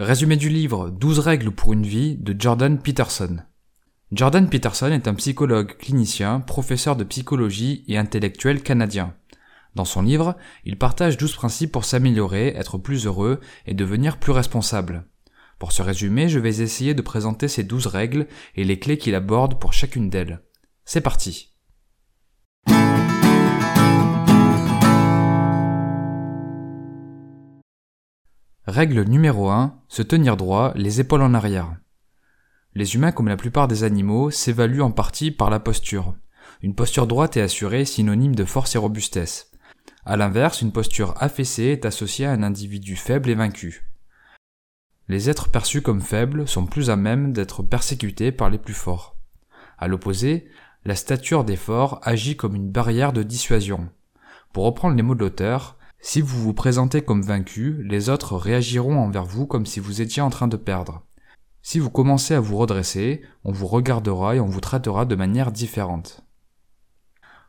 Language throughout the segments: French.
Résumé du livre 12 règles pour une vie de Jordan Peterson. Jordan Peterson est un psychologue clinicien, professeur de psychologie et intellectuel canadien. Dans son livre, il partage 12 principes pour s'améliorer, être plus heureux et devenir plus responsable. Pour ce résumé, je vais essayer de présenter ces 12 règles et les clés qu'il aborde pour chacune d'elles. C'est parti. Règle numéro 1. Se tenir droit, les épaules en arrière. Les humains, comme la plupart des animaux, s'évaluent en partie par la posture. Une posture droite est assurée, synonyme de force et robustesse. À l'inverse, une posture affaissée est associée à un individu faible et vaincu. Les êtres perçus comme faibles sont plus à même d'être persécutés par les plus forts. À l'opposé, la stature des forts agit comme une barrière de dissuasion. Pour reprendre les mots de l'auteur, si vous vous présentez comme vaincu, les autres réagiront envers vous comme si vous étiez en train de perdre. Si vous commencez à vous redresser, on vous regardera et on vous traitera de manière différente.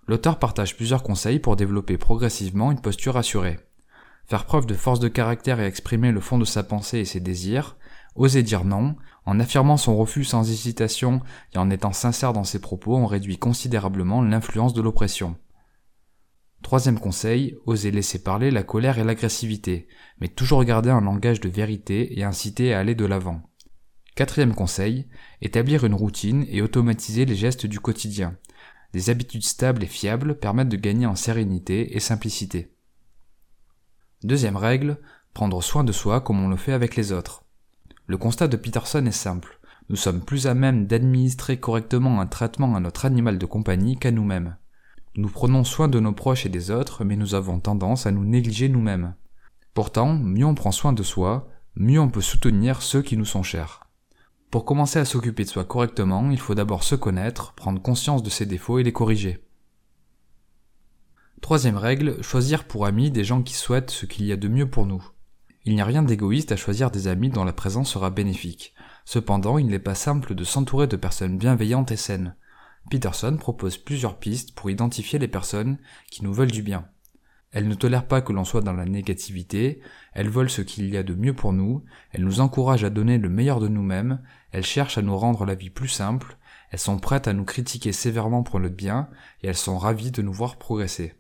L'auteur partage plusieurs conseils pour développer progressivement une posture assurée. Faire preuve de force de caractère et exprimer le fond de sa pensée et ses désirs, oser dire non, en affirmant son refus sans hésitation et en étant sincère dans ses propos, on réduit considérablement l'influence de l'oppression. Troisième conseil, oser laisser parler la colère et l'agressivité, mais toujours garder un langage de vérité et inciter à aller de l'avant. Quatrième conseil, établir une routine et automatiser les gestes du quotidien. Des habitudes stables et fiables permettent de gagner en sérénité et simplicité. Deuxième règle, prendre soin de soi comme on le fait avec les autres. Le constat de Peterson est simple. Nous sommes plus à même d'administrer correctement un traitement à notre animal de compagnie qu'à nous-mêmes. Nous prenons soin de nos proches et des autres, mais nous avons tendance à nous négliger nous-mêmes. Pourtant, mieux on prend soin de soi, mieux on peut soutenir ceux qui nous sont chers. Pour commencer à s'occuper de soi correctement, il faut d'abord se connaître, prendre conscience de ses défauts et les corriger. Troisième règle, choisir pour amis des gens qui souhaitent ce qu'il y a de mieux pour nous. Il n'y a rien d'égoïste à choisir des amis dont la présence sera bénéfique. Cependant, il n'est pas simple de s'entourer de personnes bienveillantes et saines. Peterson propose plusieurs pistes pour identifier les personnes qui nous veulent du bien. Elles ne tolèrent pas que l'on soit dans la négativité, elles veulent ce qu'il y a de mieux pour nous, elles nous encouragent à donner le meilleur de nous-mêmes, elles cherchent à nous rendre la vie plus simple, elles sont prêtes à nous critiquer sévèrement pour notre bien, et elles sont ravies de nous voir progresser.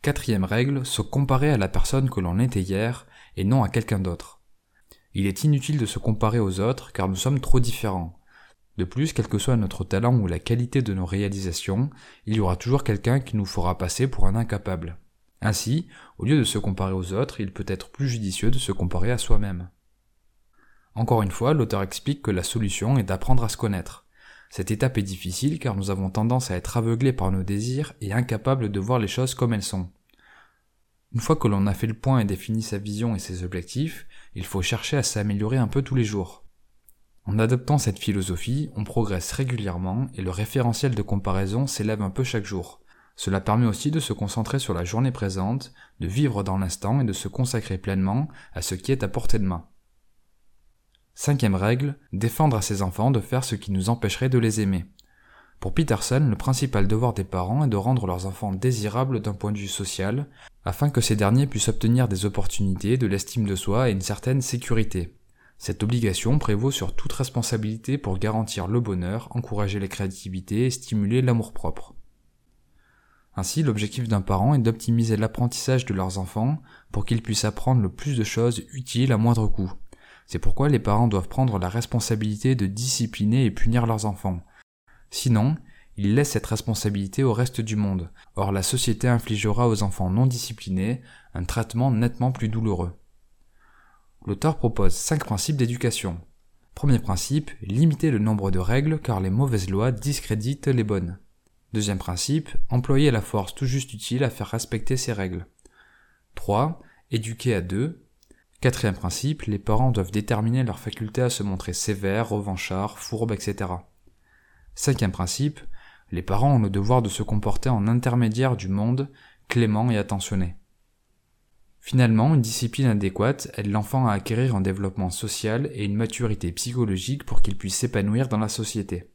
Quatrième règle, se comparer à la personne que l'on était hier et non à quelqu'un d'autre. Il est inutile de se comparer aux autres car nous sommes trop différents. De plus, quel que soit notre talent ou la qualité de nos réalisations, il y aura toujours quelqu'un qui nous fera passer pour un incapable. Ainsi, au lieu de se comparer aux autres, il peut être plus judicieux de se comparer à soi-même. Encore une fois, l'auteur explique que la solution est d'apprendre à se connaître. Cette étape est difficile car nous avons tendance à être aveuglés par nos désirs et incapables de voir les choses comme elles sont. Une fois que l'on a fait le point et défini sa vision et ses objectifs, il faut chercher à s'améliorer un peu tous les jours. En adoptant cette philosophie, on progresse régulièrement et le référentiel de comparaison s'élève un peu chaque jour. Cela permet aussi de se concentrer sur la journée présente, de vivre dans l'instant et de se consacrer pleinement à ce qui est à portée de main. Cinquième règle, défendre à ses enfants de faire ce qui nous empêcherait de les aimer. Pour Peterson, le principal devoir des parents est de rendre leurs enfants désirables d'un point de vue social, afin que ces derniers puissent obtenir des opportunités, de l'estime de soi et une certaine sécurité. Cette obligation prévaut sur toute responsabilité pour garantir le bonheur, encourager la créativité et stimuler l'amour-propre. Ainsi, l'objectif d'un parent est d'optimiser l'apprentissage de leurs enfants pour qu'ils puissent apprendre le plus de choses utiles à moindre coût. C'est pourquoi les parents doivent prendre la responsabilité de discipliner et punir leurs enfants. Sinon, ils laissent cette responsabilité au reste du monde. Or, la société infligera aux enfants non disciplinés un traitement nettement plus douloureux l'auteur propose cinq principes d'éducation. Premier principe, limiter le nombre de règles car les mauvaises lois discréditent les bonnes. Deuxième principe, employer la force tout juste utile à faire respecter ces règles. 3. Éduquer à deux. Quatrième principe, les parents doivent déterminer leur faculté à se montrer sévères, revanchards, fourbes, etc. Cinquième principe, les parents ont le devoir de se comporter en intermédiaire du monde, clément et attentionné. Finalement, une discipline adéquate aide l'enfant à acquérir un développement social et une maturité psychologique pour qu'il puisse s'épanouir dans la société.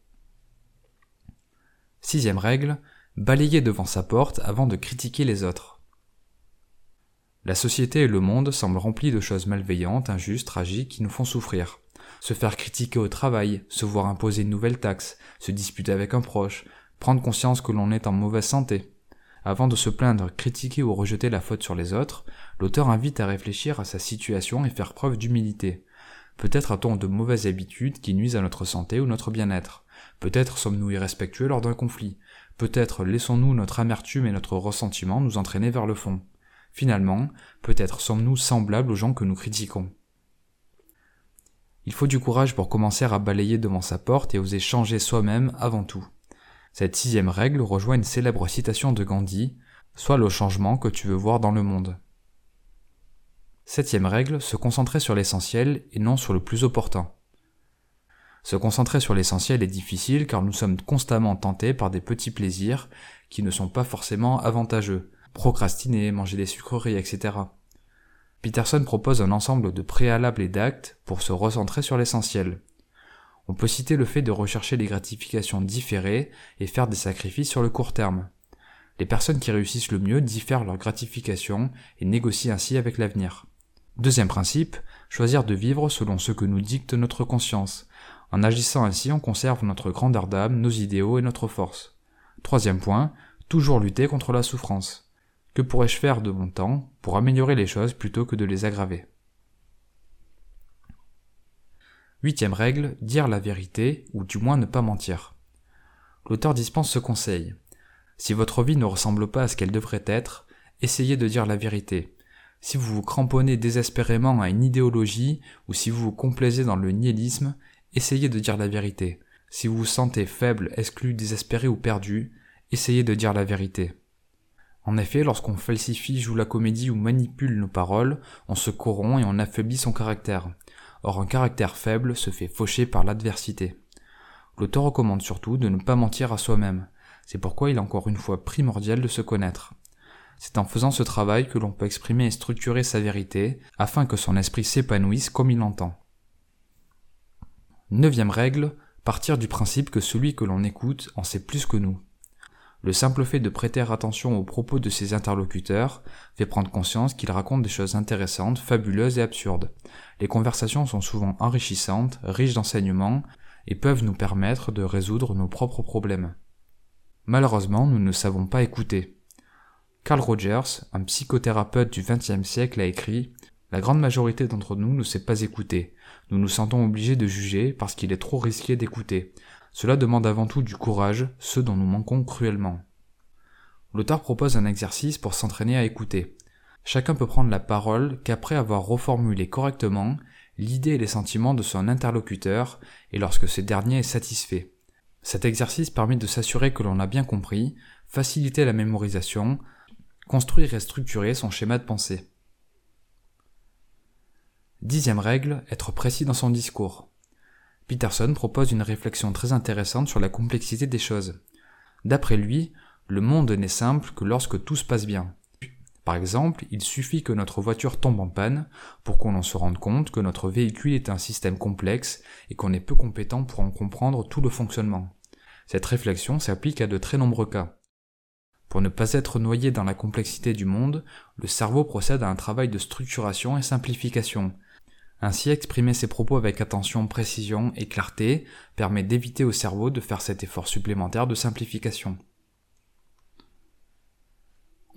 Sixième règle, balayer devant sa porte avant de critiquer les autres. La société et le monde semblent remplis de choses malveillantes, injustes, tragiques qui nous font souffrir. Se faire critiquer au travail, se voir imposer une nouvelle taxe, se disputer avec un proche, prendre conscience que l'on est en mauvaise santé. Avant de se plaindre, critiquer ou rejeter la faute sur les autres, l'auteur invite à réfléchir à sa situation et faire preuve d'humilité. Peut-être a-t-on de mauvaises habitudes qui nuisent à notre santé ou notre bien-être. Peut-être sommes-nous irrespectueux lors d'un conflit. Peut-être laissons-nous notre amertume et notre ressentiment nous entraîner vers le fond. Finalement, peut-être sommes-nous semblables aux gens que nous critiquons. Il faut du courage pour commencer à balayer devant sa porte et oser changer soi-même avant tout. Cette sixième règle rejoint une célèbre citation de Gandhi, Sois le changement que tu veux voir dans le monde. Septième règle, se concentrer sur l'essentiel et non sur le plus opportun. Se concentrer sur l'essentiel est difficile car nous sommes constamment tentés par des petits plaisirs qui ne sont pas forcément avantageux, procrastiner, manger des sucreries, etc. Peterson propose un ensemble de préalables et d'actes pour se recentrer sur l'essentiel. On peut citer le fait de rechercher les gratifications différées et faire des sacrifices sur le court terme. Les personnes qui réussissent le mieux diffèrent leur gratification et négocient ainsi avec l'avenir. Deuxième principe, choisir de vivre selon ce que nous dicte notre conscience. En agissant ainsi, on conserve notre grandeur d'âme, nos idéaux et notre force. Troisième point, toujours lutter contre la souffrance. Que pourrais-je faire de mon temps pour améliorer les choses plutôt que de les aggraver? Huitième règle, dire la vérité, ou du moins ne pas mentir. L'auteur dispense ce conseil. Si votre vie ne ressemble pas à ce qu'elle devrait être, essayez de dire la vérité. Si vous vous cramponnez désespérément à une idéologie, ou si vous vous complaisez dans le nihilisme, essayez de dire la vérité. Si vous vous sentez faible, exclu, désespéré ou perdu, essayez de dire la vérité. En effet, lorsqu'on falsifie, joue la comédie ou manipule nos paroles, on se corrompt et on affaiblit son caractère. Or un caractère faible se fait faucher par l'adversité. L'auteur recommande surtout de ne pas mentir à soi-même. C'est pourquoi il est encore une fois primordial de se connaître. C'est en faisant ce travail que l'on peut exprimer et structurer sa vérité, afin que son esprit s'épanouisse comme il l'entend. Neuvième règle, partir du principe que celui que l'on écoute en sait plus que nous. Le simple fait de prêter attention aux propos de ses interlocuteurs fait prendre conscience qu'ils racontent des choses intéressantes, fabuleuses et absurdes. Les conversations sont souvent enrichissantes, riches d'enseignements, et peuvent nous permettre de résoudre nos propres problèmes. Malheureusement, nous ne savons pas écouter. Carl Rogers, un psychothérapeute du XXe siècle, a écrit La grande majorité d'entre nous ne sait pas écouter. Nous nous sentons obligés de juger parce qu'il est trop risqué d'écouter. Cela demande avant tout du courage, ce dont nous manquons cruellement. L'auteur propose un exercice pour s'entraîner à écouter. Chacun peut prendre la parole qu'après avoir reformulé correctement l'idée et les sentiments de son interlocuteur et lorsque ce dernier est satisfait. Cet exercice permet de s'assurer que l'on a bien compris, faciliter la mémorisation, construire et structurer son schéma de pensée. Dixième règle, être précis dans son discours. Peterson propose une réflexion très intéressante sur la complexité des choses. D'après lui, le monde n'est simple que lorsque tout se passe bien. Par exemple, il suffit que notre voiture tombe en panne pour qu'on en se rende compte que notre véhicule est un système complexe et qu'on est peu compétent pour en comprendre tout le fonctionnement. Cette réflexion s'applique à de très nombreux cas. Pour ne pas être noyé dans la complexité du monde, le cerveau procède à un travail de structuration et simplification, ainsi, exprimer ses propos avec attention, précision et clarté permet d'éviter au cerveau de faire cet effort supplémentaire de simplification.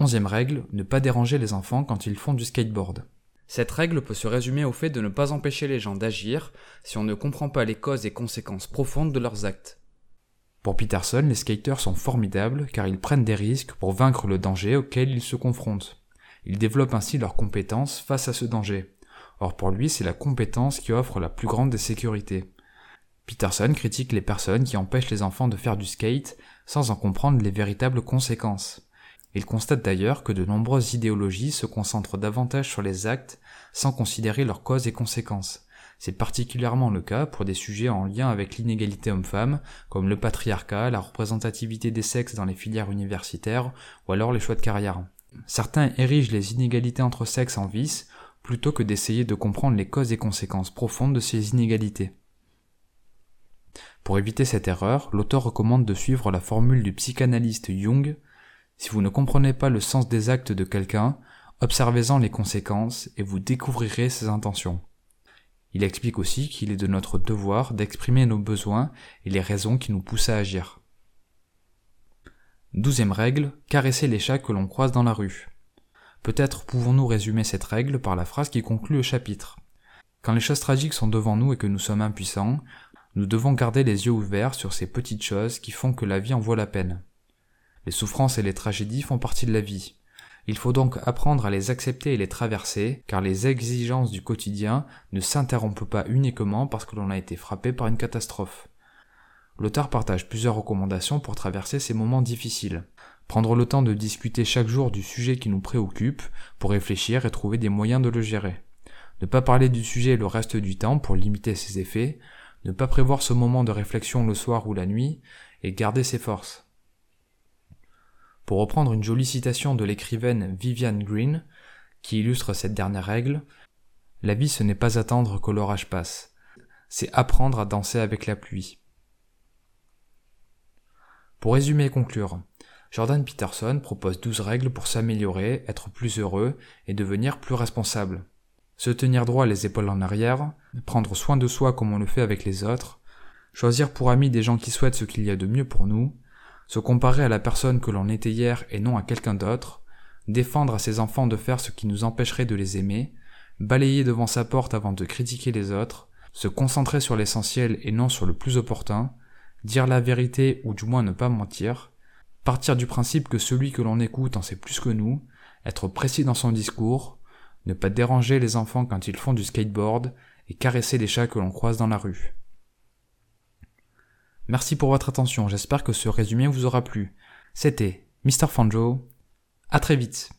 Onzième règle, ne pas déranger les enfants quand ils font du skateboard. Cette règle peut se résumer au fait de ne pas empêcher les gens d'agir si on ne comprend pas les causes et conséquences profondes de leurs actes. Pour Peterson, les skaters sont formidables car ils prennent des risques pour vaincre le danger auquel ils se confrontent. Ils développent ainsi leurs compétences face à ce danger. Or pour lui, c'est la compétence qui offre la plus grande des sécurités. Peterson critique les personnes qui empêchent les enfants de faire du skate sans en comprendre les véritables conséquences. Il constate d'ailleurs que de nombreuses idéologies se concentrent davantage sur les actes sans considérer leurs causes et conséquences. C'est particulièrement le cas pour des sujets en lien avec l'inégalité homme-femme, comme le patriarcat, la représentativité des sexes dans les filières universitaires, ou alors les choix de carrière. Certains érigent les inégalités entre sexes en vice, plutôt que d'essayer de comprendre les causes et conséquences profondes de ces inégalités. Pour éviter cette erreur, l'auteur recommande de suivre la formule du psychanalyste Jung Si vous ne comprenez pas le sens des actes de quelqu'un, Observez-en les conséquences et vous découvrirez ses intentions. Il explique aussi qu'il est de notre devoir d'exprimer nos besoins et les raisons qui nous poussent à agir. Douzième règle, caresser les chats que l'on croise dans la rue. Peut-être pouvons-nous résumer cette règle par la phrase qui conclut le chapitre. Quand les choses tragiques sont devant nous et que nous sommes impuissants, nous devons garder les yeux ouverts sur ces petites choses qui font que la vie en vaut la peine. Les souffrances et les tragédies font partie de la vie. Il faut donc apprendre à les accepter et les traverser, car les exigences du quotidien ne s'interrompent pas uniquement parce que l'on a été frappé par une catastrophe. L'auteur partage plusieurs recommandations pour traverser ces moments difficiles. Prendre le temps de discuter chaque jour du sujet qui nous préoccupe pour réfléchir et trouver des moyens de le gérer. Ne pas parler du sujet le reste du temps pour limiter ses effets, ne pas prévoir ce moment de réflexion le soir ou la nuit, et garder ses forces. Pour reprendre une jolie citation de l'écrivaine Viviane Green, qui illustre cette dernière règle, la vie ce n'est pas attendre que l'orage passe, c'est apprendre à danser avec la pluie. Pour résumer et conclure, Jordan Peterson propose 12 règles pour s'améliorer, être plus heureux et devenir plus responsable. Se tenir droit les épaules en arrière, prendre soin de soi comme on le fait avec les autres, choisir pour amis des gens qui souhaitent ce qu'il y a de mieux pour nous, se comparer à la personne que l'on était hier et non à quelqu'un d'autre, défendre à ses enfants de faire ce qui nous empêcherait de les aimer, balayer devant sa porte avant de critiquer les autres, se concentrer sur l'essentiel et non sur le plus opportun, dire la vérité ou du moins ne pas mentir, Partir du principe que celui que l'on écoute en sait plus que nous, être précis dans son discours, ne pas déranger les enfants quand ils font du skateboard et caresser les chats que l'on croise dans la rue. Merci pour votre attention, j'espère que ce résumé vous aura plu. C'était Mr. Fanjo. À très vite.